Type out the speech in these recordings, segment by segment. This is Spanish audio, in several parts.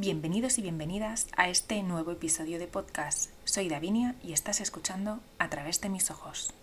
Bienvenidos y bienvenidas a este nuevo episodio de podcast. Soy Davinia y estás escuchando a través de mis ojos.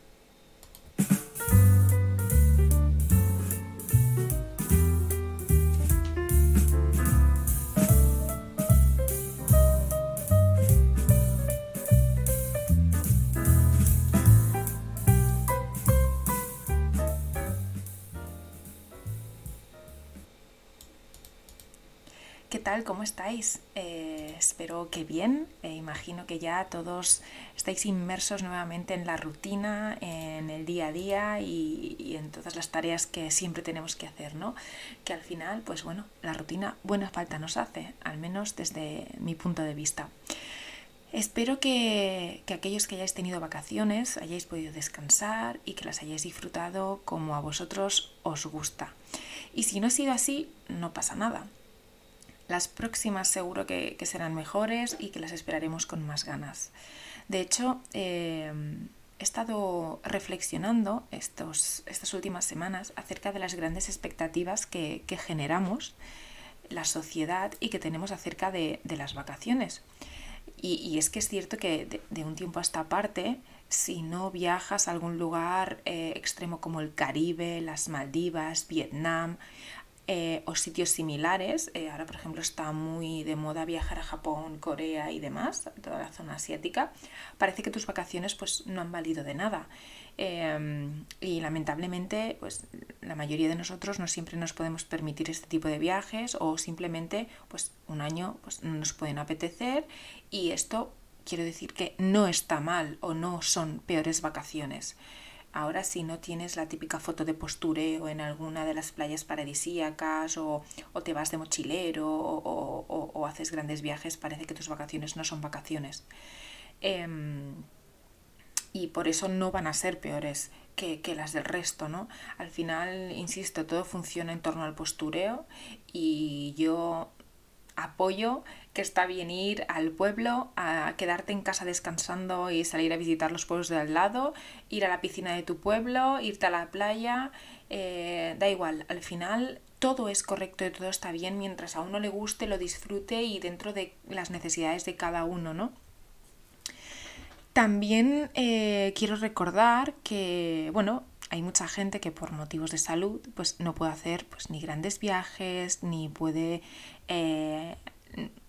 ¿Cómo estáis? Eh, espero que bien. Eh, imagino que ya todos estáis inmersos nuevamente en la rutina, en el día a día y, en todas las tareas que siempre tenemos que hacer, ¿no? Que al final, pues bueno, la rutina buena falta nos hace, al menos desde mi punto de vista. Espero que, que aquellos que hayáis tenido vacaciones hayáis podido descansar y que las hayáis disfrutado como a vosotros os gusta. Y si no ha sido así, no pasa nada las próximas seguro que, serán mejores y que las esperaremos con más ganas. De hecho, eh, he estado reflexionando estos, estas últimas semanas acerca de las grandes expectativas que, generamos la sociedad y que tenemos acerca de, las vacaciones. Y, es que es cierto que de, un tiempo a esta parte, si no viajas a algún lugar eh, extremo como el Caribe, las Maldivas, Vietnam, eh, o sitios similares. Eh, ahora, por ejemplo, está muy de moda viajar a Japón, Corea y demás, toda la zona asiática. Parece que tus vacaciones pues, no han valido de nada. Em, y lamentablemente, pues la mayoría de nosotros no siempre nos podemos permitir este tipo de viajes o simplemente pues un año pues, no nos pueden apetecer y esto quiero decir que no está mal o no son peores vacaciones. Ahora si no tienes la típica foto de postureo en alguna de las playas paradisíacas o, te vas de mochilero o, haces grandes viajes, parece que tus vacaciones no son vacaciones. Em, y por eso no van a ser peores que, que, las del resto, ¿no? Al final, insisto, todo funciona en torno al postureo y yo apoyo que está bien ir al pueblo, a quedarte en casa descansando y salir a visitar los pueblos de al lado, ir a la piscina de tu pueblo, irte a la playa, eh, da igual, al final todo es correcto y todo está bien mientras a uno le guste, lo disfrute y dentro de las necesidades de cada uno, ¿no? También eh, quiero recordar que, bueno, hay mucha gente que por motivos de salud pues no puede hacer pues ni grandes viajes ni puede eh,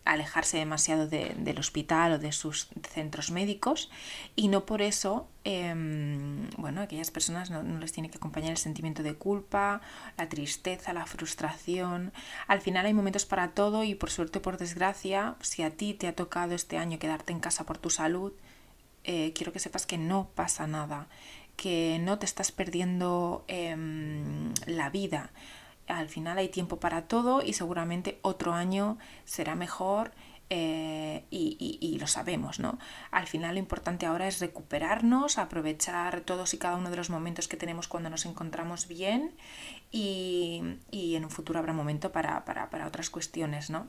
alejarse demasiado del hospital o de sus centros médicos y no por eso, em, bueno, aquellas personas no, les tiene que acompañar el sentimiento de culpa, la tristeza, la frustración. Al final hay momentos para todo y por suerte por desgracia, si a ti te ha tocado este año quedarte en casa por tu salud, eh, quiero que sepas que no pasa nada, que no te estás perdiendo em, la vida al final hay tiempo para todo y seguramente otro año será mejor eh, y, lo sabemos, ¿no? Al final lo importante ahora es recuperarnos, aprovechar todos y cada uno de los momentos que tenemos cuando nos encontramos bien y, en un futuro habrá momento para, otras cuestiones, ¿no?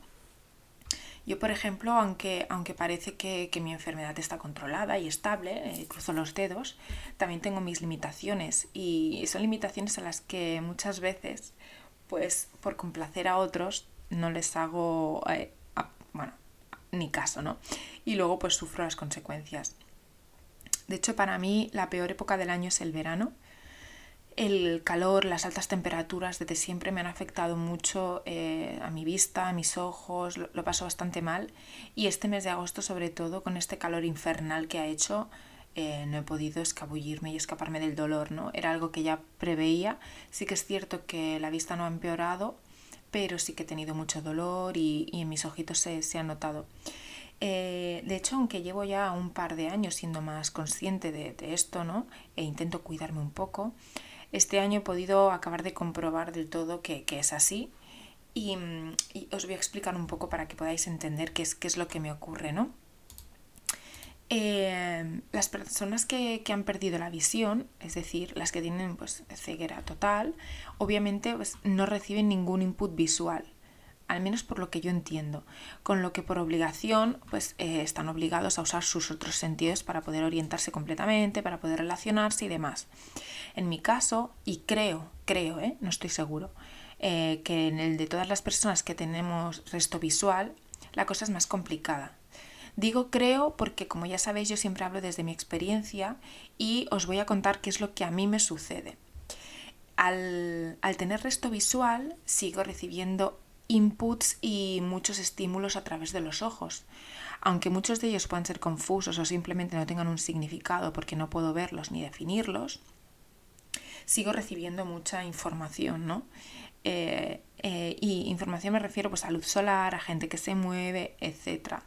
Yo, por ejemplo, aunque, aunque parece que, mi enfermedad está controlada y estable, eh, cruzo los dedos, también tengo mis limitaciones y son limitaciones a las que muchas veces pues por complacer a otros no les hago, eh, bueno, ni caso, ¿no? Y luego pues sufro las consecuencias. De hecho, para mí la peor época del año es el verano. El calor, las altas temperaturas desde siempre me han afectado mucho eh, a mi vista, a mis ojos, lo paso bastante mal. Y este mes de agosto, sobre todo, con este calor infernal que ha hecho, eh, no he podido escabullirme y escaparme del dolor, ¿no? Era algo que ya preveía. Sí que es cierto que la vista no ha empeorado, pero sí que he tenido mucho dolor y, en mis ojitos se, ha notado. Eh, de hecho, aunque llevo ya un par de años siendo más consciente de, esto, ¿no? E intento cuidarme un poco, este año he podido acabar de comprobar del todo que, es así. Y, y, os voy a explicar un poco para que podáis entender qué es, qué es lo que me ocurre, ¿no? Em, las personas que, han perdido la visión, es decir, las que tienen pues, ceguera total, obviamente pues, no reciben ningún input visual, al menos por lo que yo entiendo, con lo que por obligación pues, eh, están obligados a usar sus otros sentidos para poder orientarse completamente, para poder relacionarse y demás. En mi caso, y creo, creo, ¿eh? no estoy seguro, eh, que en el de todas las personas que tenemos resto visual, la cosa es más complicada. Digo creo porque como ya sabéis yo siempre hablo desde mi experiencia y os voy a contar qué es lo que a mí me sucede. Al, al tener resto visual sigo recibiendo inputs y muchos estímulos a través de los ojos. Aunque muchos de ellos puedan ser confusos o simplemente no tengan un significado porque no puedo verlos ni definirlos, sigo recibiendo mucha información, ¿no? Eh, eh, y información me refiero pues, a luz solar, a gente que se mueve, etc.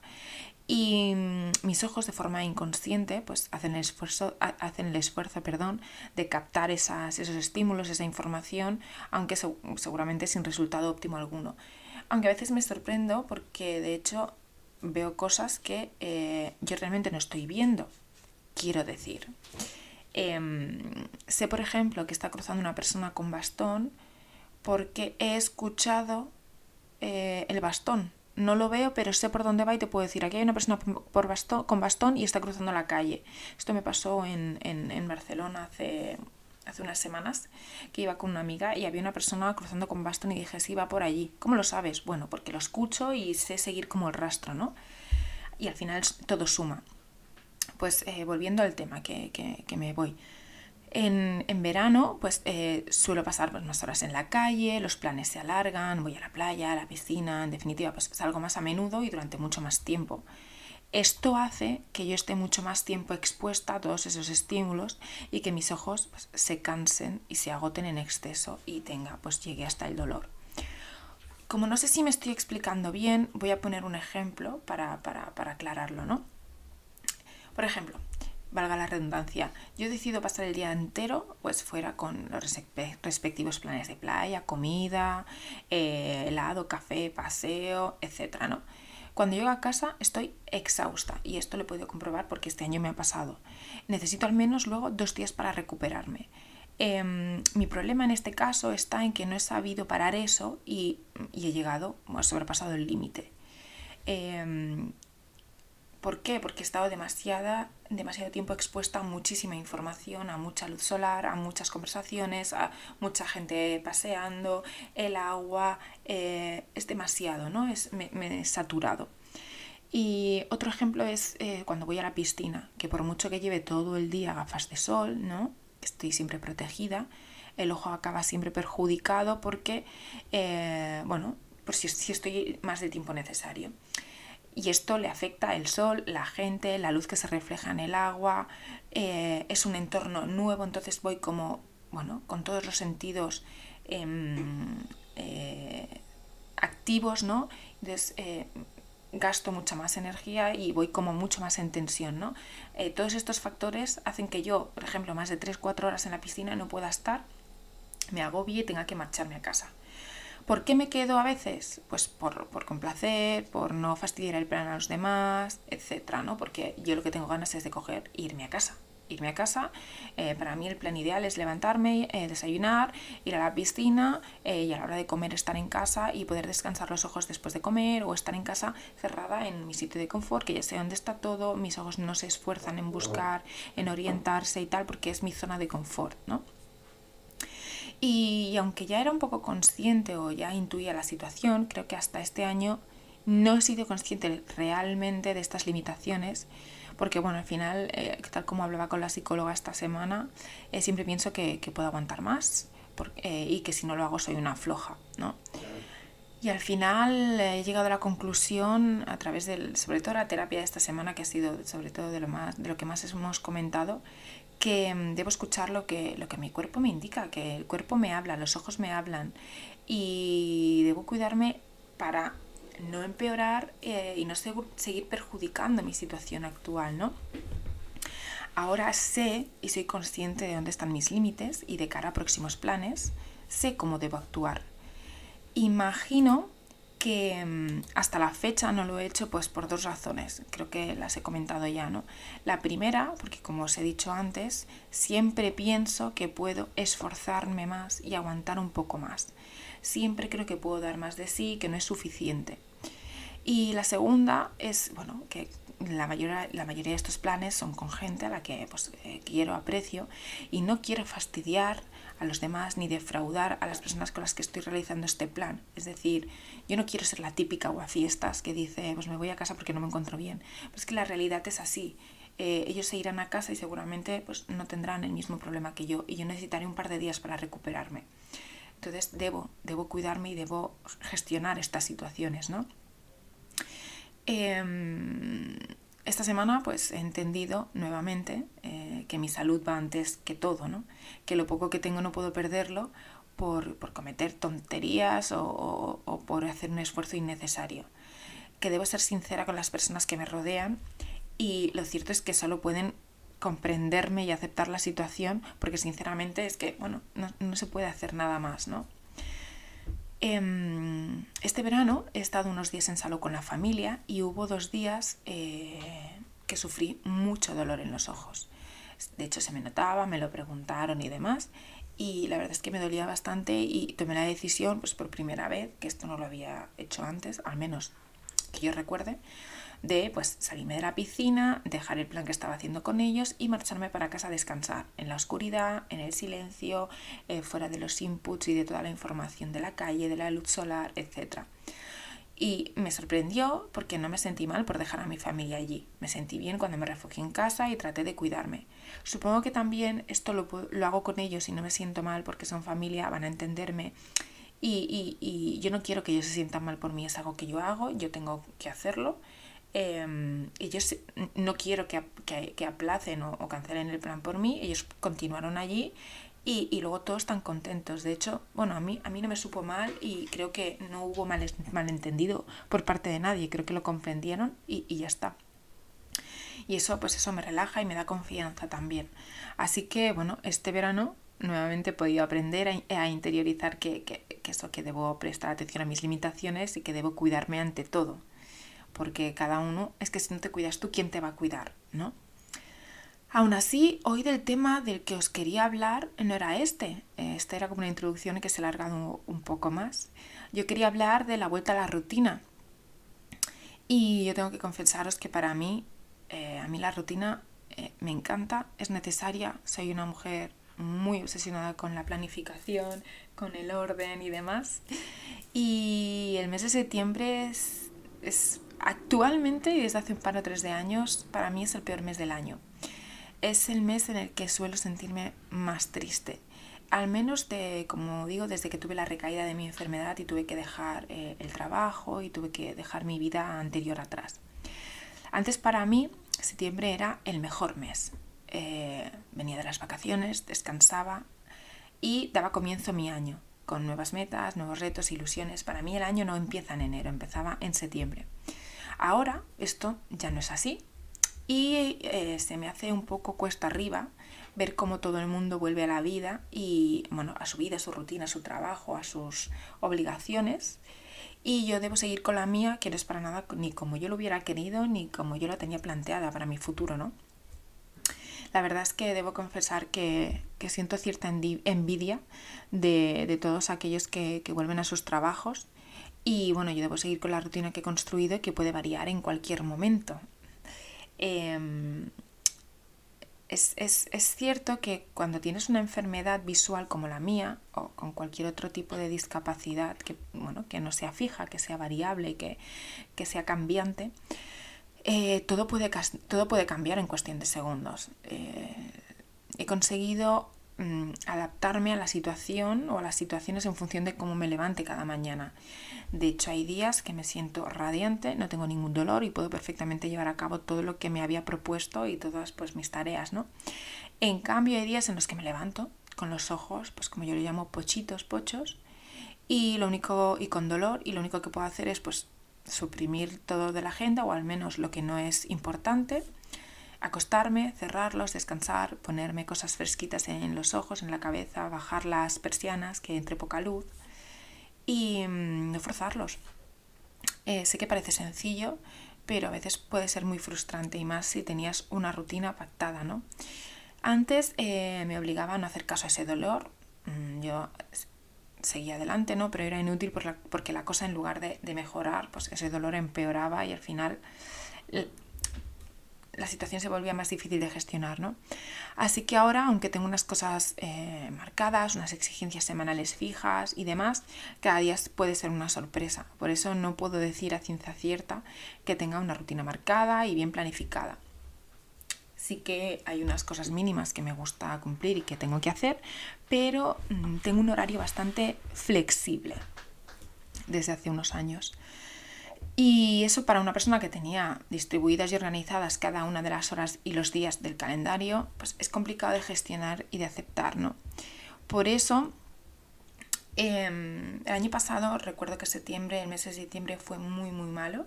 Y mm, mis ojos de forma inconsciente pues, hacen el esfuerzo, hacen el esfuerzo perdón, de captar esas, esos estímulos, esa información, aunque seguramente sin resultado óptimo alguno. Aunque a veces me sorprendo porque de hecho veo cosas que eh, yo realmente no estoy viendo, quiero decir. Em, sé, por ejemplo, que está cruzando una persona con bastón porque he escuchado eh, el bastón. No lo veo, pero sé por dónde va y te puedo decir, aquí hay una persona por bastón, con bastón y está cruzando la calle. Esto me pasó en, en, Barcelona hace, hace unas semanas, que iba con una amiga y había una persona cruzando con bastón y dije, sí, va por allí. ¿Cómo lo sabes? Bueno, porque lo escucho y sé seguir como el rastro, ¿no? Y al final todo suma. Pues eh, volviendo al tema que, que, que me voy. En, en verano, pues eh, suelo pasar pues, más horas en la calle, los planes se alargan, voy a la playa, a la piscina, en definitiva, pues salgo más a menudo y durante mucho más tiempo. Esto hace que yo esté mucho más tiempo expuesta a todos esos estímulos y que mis ojos pues, se cansen y se agoten en exceso y tenga, pues llegue hasta el dolor. Como no sé si me estoy explicando bien, voy a poner un ejemplo para, para, para aclararlo, ¿no? Por ejemplo, valga la redundancia, yo decido pasar el día entero pues fuera con los respectivos planes de playa, comida, eh, helado, café, paseo, etc. ¿no? Cuando llego a casa estoy exhausta y esto lo he podido comprobar porque este año me ha pasado. Necesito al menos luego dos días para recuperarme. Em, mi problema en este caso está en que no he sabido parar eso y, he llegado, he sobrepasado el límite. Em, ¿Por qué? Porque he estado demasiada, demasiado tiempo expuesta a muchísima información, a mucha luz solar, a muchas conversaciones, a mucha gente paseando, el agua, eh, es demasiado, ¿no? Es, me, he saturado. Y otro ejemplo es eh, cuando voy a la piscina, que por mucho que lleve todo el día gafas de sol, ¿no? Estoy siempre protegida, el ojo acaba siempre perjudicado porque, eh, bueno, por si, si estoy más del tiempo necesario y esto le afecta el sol, la gente, la luz que se refleja en el agua, eh, es un entorno nuevo, entonces voy como, bueno, con todos los sentidos em, eh, activos, ¿no? Entonces eh, gasto mucha más energía y voy como mucho más en tensión, ¿no? todos estos factores hacen que yo, por ejemplo, más de 3-4 horas en la piscina no pueda estar, me agobie y tenga que marcharme a casa. ¿Por qué me quedo a veces? Pues por, complacer, por no fastidiar el plan a los demás, etcétera, ¿no? Porque yo lo que tengo ganas es de coger e irme a casa. Irme a casa, eh, para mí el plan ideal es levantarme, eh, desayunar, ir a la piscina eh, y a la hora de comer estar en casa y poder descansar los ojos después de comer o estar en casa cerrada en mi sitio de confort, que ya sé dónde está todo, mis ojos no se esfuerzan en buscar, en orientarse y tal, porque es mi zona de confort, ¿no? Y aunque ya era un poco consciente o ya intuía la situación, creo que hasta este año no he sido consciente realmente de estas limitaciones, porque bueno, al final, eh, tal como hablaba con la psicóloga esta semana, eh, siempre pienso que, puedo aguantar más eh, y que si no lo hago soy una floja, ¿no? Y al final he llegado a la conclusión, a través del, sobre todo la terapia de esta semana, que ha sido sobre todo de lo, más, de lo que más hemos comentado, que mm, debo escuchar lo que, lo que mi cuerpo me indica, que el cuerpo me habla, los ojos me hablan y debo cuidarme para no empeorar eh, y no seguir perjudicando mi situación actual, ¿no? Ahora sé y soy consciente de dónde están mis límites y de cara a próximos planes, sé cómo debo actuar. Imagino que mm, hasta la fecha no lo he hecho pues por dos razones, creo que las he comentado ya, ¿no? La primera, porque como os he dicho antes, siempre pienso que puedo esforzarme más y aguantar un poco más. Siempre creo que puedo dar más de sí, que no es suficiente. Y la segunda es, bueno, que la mayoría, la mayoría de estos planes son con gente a la que pues, eh, quiero, aprecio y no quiero fastidiar a los demás ni defraudar a las personas con las que estoy realizando este plan. Es decir, yo no quiero ser la típica fiestas que dice, pues me voy a casa porque no me encuentro bien. Pues que la realidad es así. Eh, ellos se irán a casa y seguramente pues, no tendrán el mismo problema que yo y yo necesitaré un par de días para recuperarme. Entonces debo, debo cuidarme y debo gestionar estas situaciones, ¿no? Em, esta semana pues he entendido nuevamente eh, que mi salud va antes que todo, ¿no? Que lo poco que tengo no puedo perderlo por, cometer tonterías o, o, por hacer un esfuerzo innecesario. Que debo ser sincera con las personas que me rodean y lo cierto es que solo pueden comprenderme y aceptar la situación porque sinceramente es que, bueno, no, no se puede hacer nada más, ¿no? Em, este verano he estado unos días en salud con la familia y hubo dos días eh, que sufrí mucho dolor en los ojos. De hecho, se me notaba, me lo preguntaron y demás. Y la verdad es que me dolía bastante y tomé la decisión, pues por primera vez, que esto no lo había hecho antes, al menos que yo recuerde, de pues salirme de la piscina, dejar el plan que estaba haciendo con ellos y marcharme para casa a descansar, en la oscuridad, en el silencio, eh, fuera de los inputs y de toda la información de la calle, de la luz solar, etc. Y me sorprendió porque no me sentí mal por dejar a mi familia allí. Me sentí bien cuando me refugié en casa y traté de cuidarme. Supongo que también esto lo, lo hago con ellos y no me siento mal porque son familia, van a entenderme. Y, y, y yo no quiero que ellos se sientan mal por mí, es algo que yo hago, yo tengo que hacerlo eh, ellos no quiero que, que, aplacen o, cancelen el plan por mí, ellos continuaron allí y, y, luego todos están contentos. De hecho, bueno, a mí, a mí no me supo mal y creo que no hubo mal, malentendido por parte de nadie, creo que lo comprendieron y, y ya está. Y eso, pues eso me relaja y me da confianza también. Así que, bueno, este verano nuevamente he podido aprender a, interiorizar que, que, eso, que debo prestar atención a mis limitaciones y que debo cuidarme ante todo porque cada uno, es que si no te cuidas tú, ¿quién te va a cuidar? ¿No? Aún así, hoy del tema del que os quería hablar no era este. Este era como una introducción que se ha alargado un poco más. Yo quería hablar de la vuelta a la rutina. Y yo tengo que confesaros que para mí, eh, a mí la rutina eh, me encanta, es necesaria. Soy una mujer muy obsesionada con la planificación, con el orden y demás. Y el mes de septiembre es Actualmente, y desde hace un par o tres de años, para mí es el peor mes del año. Es el mes en el que suelo sentirme más triste. Al menos, de, como digo, desde que tuve la recaída de mi enfermedad y tuve que dejar eh, el trabajo y tuve que dejar mi vida anterior atrás. Antes para mí, septiembre era el mejor mes. Eh, venía de las vacaciones, descansaba y daba comienzo mi año con nuevas metas, nuevos retos, ilusiones. Para mí el año no empieza en enero, empezaba en septiembre. Ahora esto ya no es así. Y eh, se me hace un poco cuesta arriba ver cómo todo el mundo vuelve a la vida y bueno, a su vida, a su rutina, a su trabajo, a sus obligaciones. Y yo debo seguir con la mía que no es para nada ni como yo lo hubiera querido ni como yo la tenía planteada para mi futuro, ¿no? La verdad es que debo confesar que, siento cierta envidia de, todos aquellos que, que vuelven a sus trabajos y bueno, yo debo seguir con la rutina que he construido y que puede variar en cualquier momento. Em, es, cierto que cuando tienes una enfermedad visual como la mía o con cualquier otro tipo de discapacidad que, bueno, que no sea fija, que sea variable, que, que sea cambiante, eh, todo, puede, todo puede cambiar en cuestión de segundos. Eh, he conseguido mm, adaptarme a la situación o a las situaciones en función de cómo me levante cada mañana. De hecho, hay días que me siento radiante, no tengo ningún dolor y puedo perfectamente llevar a cabo todo lo que me había propuesto y todas pues mis tareas, ¿no? En cambio, hay días en los que me levanto con los ojos, pues como yo lo llamo, pochitos, pochos, y lo único y con dolor y lo único que puedo hacer es pues suprimir todo de la agenda o al menos lo que no es importante, acostarme, cerrarlos, descansar, ponerme cosas fresquitas en los ojos, en la cabeza, bajar las persianas que entre poca luz y mm, no forzarlos. Eh, sé que parece sencillo, pero a veces puede ser muy frustrante y más si tenías una rutina pactada, ¿no? Antes eh, me obligaba a no hacer caso a ese dolor. Mm, yo seguía adelante, ¿no? Pero era inútil porque la cosa en lugar de, mejorar, pues ese dolor empeoraba y al final la situación se volvía más difícil de gestionar, ¿no? Así que ahora, aunque tengo unas cosas eh, marcadas, unas exigencias semanales fijas y demás, cada día puede ser una sorpresa. Por eso no puedo decir a ciencia cierta que tenga una rutina marcada y bien planificada. Sí que hay unas cosas mínimas que me gusta cumplir y que tengo que hacer, pero mm, tengo un horario bastante flexible desde hace unos años. Y eso para una persona que tenía distribuidas y organizadas cada una de las horas y los días del calendario, pues es complicado de gestionar y de aceptar, ¿no? Por eso, em, el año pasado recuerdo que septiembre, el mes de septiembre fue muy, muy malo.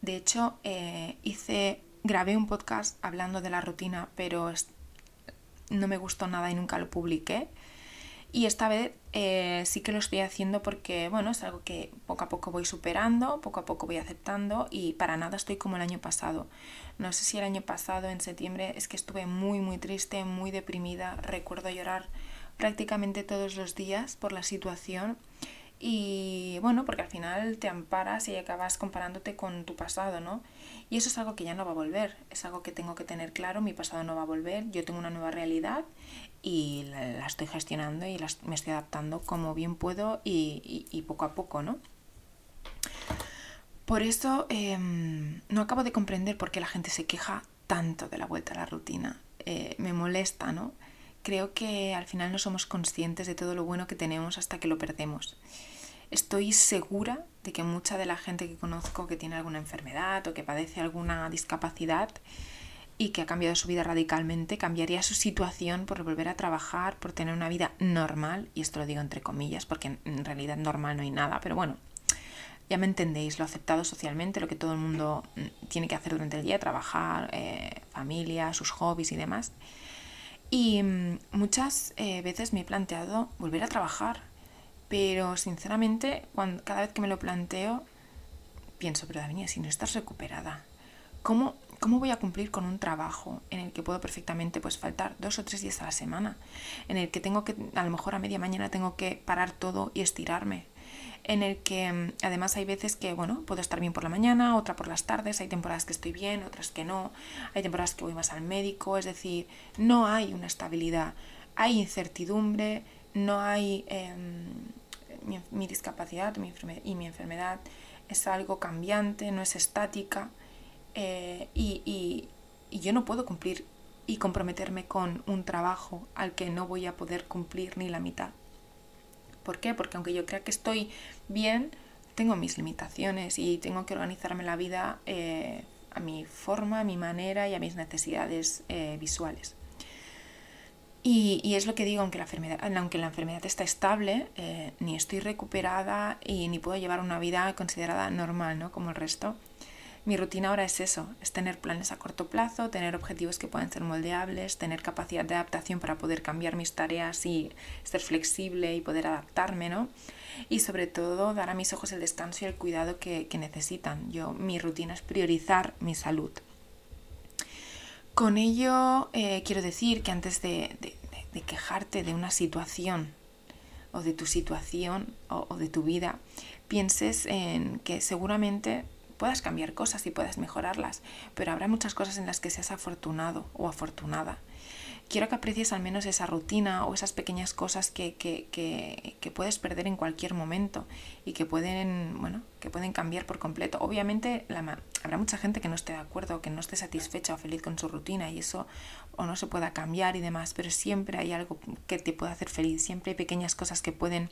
De hecho, eh, hice, grabé un podcast hablando de la rutina, pero no me gustó nada y nunca lo publiqué. Y esta vez eh, sí que lo estoy haciendo porque, bueno, es algo que poco a poco voy superando, poco a poco voy aceptando y para nada estoy como el año pasado. No sé si el año pasado, en septiembre, es que estuve muy, muy triste, muy deprimida. Recuerdo llorar prácticamente todos los días por la situación y bueno, porque al final te amparas y acabas comparándote con tu pasado, ¿no? Y eso es algo que ya no va a volver, es algo que tengo que tener claro, mi pasado no va a volver, yo tengo una nueva realidad y la, estoy gestionando y me estoy adaptando como bien puedo y, poco a poco, ¿no? Por eso em, no acabo de comprender por qué la gente se queja tanto de la vuelta a la rutina. Eh, me molesta, ¿no? Creo que al final no somos conscientes de todo lo bueno que tenemos hasta que lo perdemos. Estoy segura de que mucha de la gente que conozco que tiene alguna enfermedad o que padece alguna discapacidad y que ha cambiado su vida radicalmente, cambiaría su situación por volver a trabajar, por tener una vida normal, y esto lo digo entre comillas, porque en realidad normal no hay nada, pero bueno, ya me entendéis, lo aceptado socialmente, lo que todo el mundo mm, tiene que hacer durante el día, trabajar, eh, familia, sus hobbies y demás. Y mm, muchas eh, veces me he planteado volver a trabajar, pero sinceramente, cuando, cada vez que me lo planteo, pienso, pero Davinia, si no estás recuperada, ¿cómo, ¿cómo voy a cumplir con un trabajo en el que puedo perfectamente pues, faltar dos o tres días a la semana? En el que tengo que, a lo mejor a media mañana tengo que parar todo y estirarme. En el que mm, además hay veces que, bueno, puedo estar bien por la mañana, otra por las tardes, hay temporadas que estoy bien, otras que no, hay temporadas que voy más al médico, es decir, no hay una estabilidad, hay incertidumbre, no hay... Em, mi, discapacidad y mi enfermedad es algo cambiante, no es estática eh, y, yo no puedo cumplir y comprometerme con un trabajo al que no voy a poder cumplir ni la mitad. ¿Por qué? Porque aunque yo crea que estoy bien, tengo mis limitaciones y tengo que organizarme la vida eh, a mi forma, a mi manera y a mis necesidades eh, visuales. Y, es lo que digo, aunque la enfermedad, aunque la enfermedad está estable, eh, ni estoy recuperada y ni puedo llevar una vida considerada normal, ¿no? Como el resto. Mi rutina ahora es eso, es tener planes a corto plazo, tener objetivos que puedan ser moldeables, tener capacidad de adaptación para poder cambiar mis tareas y ser flexible y poder adaptarme, ¿no? Y sobre todo dar a mis ojos el descanso y el cuidado que, necesitan. Yo, mi rutina es priorizar mi salud. Con ello eh, quiero decir que antes de, quejarte de una situación o de tu situación o, de tu vida, pienses en que seguramente puedas cambiar cosas y puedas mejorarlas, pero habrá muchas cosas en las que seas afortunado o afortunada quiero que aprecies al menos esa rutina o esas pequeñas cosas que, puedes perder en cualquier momento y que pueden, bueno, que pueden cambiar por completo. Obviamente habrá mucha gente que no esté de acuerdo, que no esté satisfecha o feliz con su rutina y eso o no se pueda cambiar y demás, pero siempre hay algo que te puede hacer feliz, siempre hay pequeñas cosas que pueden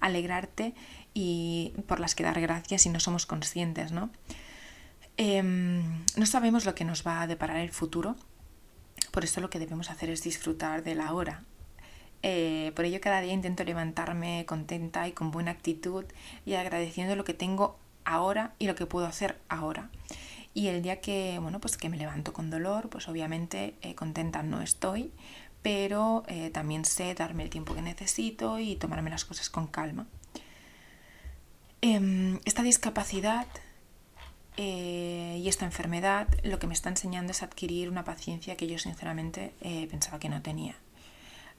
alegrarte y por las que dar gracias y no somos conscientes, ¿no? Em, no sabemos lo que nos va a deparar el futuro, por eso lo que debemos hacer es disfrutar de la hora. Eh, por ello cada día intento levantarme contenta y con buena actitud y agradeciendo lo que tengo ahora y lo que puedo hacer ahora. Y el día que, bueno, pues que me levanto con dolor, pues obviamente eh, contenta no estoy, pero eh, también sé darme el tiempo que necesito y tomarme las cosas con calma. Em, esta discapacidad eh, y esta enfermedad lo que me está enseñando es adquirir una paciencia que yo sinceramente eh, pensaba que no tenía.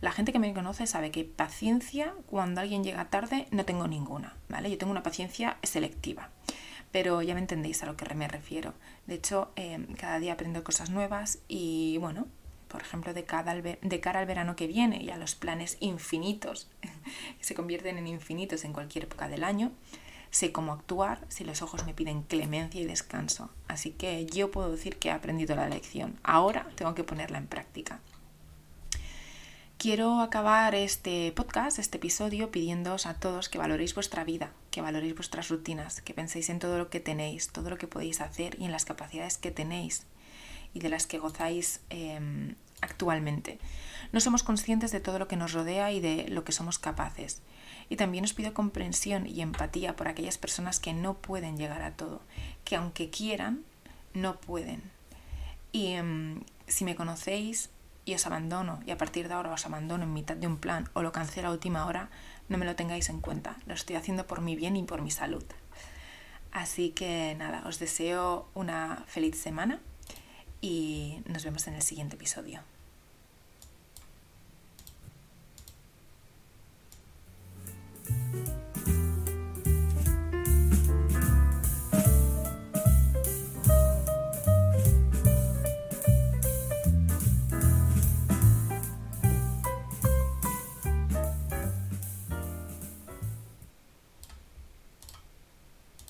La gente que me conoce sabe que paciencia cuando alguien llega tarde no tengo ninguna, ¿vale? Yo tengo una paciencia selectiva, pero ya me entendéis a lo que me refiero. De hecho, eh, cada día aprendo cosas nuevas y bueno, por ejemplo, de, de cara al verano que viene y a los planes infinitos, que se convierten en infinitos en cualquier época del año, sé cómo actuar si los ojos me piden clemencia y descanso. Así que yo puedo decir que he aprendido la lección. Ahora tengo que ponerla en práctica. Quiero acabar este podcast, este episodio, pidiéndoos a todos que valoréis vuestra vida, que valoréis vuestras rutinas, que penséis en todo lo que tenéis, todo lo que podéis hacer y en las capacidades que tenéis y de las que gozáis em, actualmente. No somos conscientes de todo lo que nos rodea y de lo que somos capaces. Y también os pido comprensión y empatía por aquellas personas que no pueden llegar a todo, que aunque quieran, no pueden. Y em, si me conocéis y os abandono, y a partir de ahora os abandono en mitad de un plan o lo cancelo a última hora, no me lo tengáis en cuenta. Lo estoy haciendo por mi bien y por mi salud. Así que nada, os deseo una feliz semana y nos vemos en el siguiente episodio.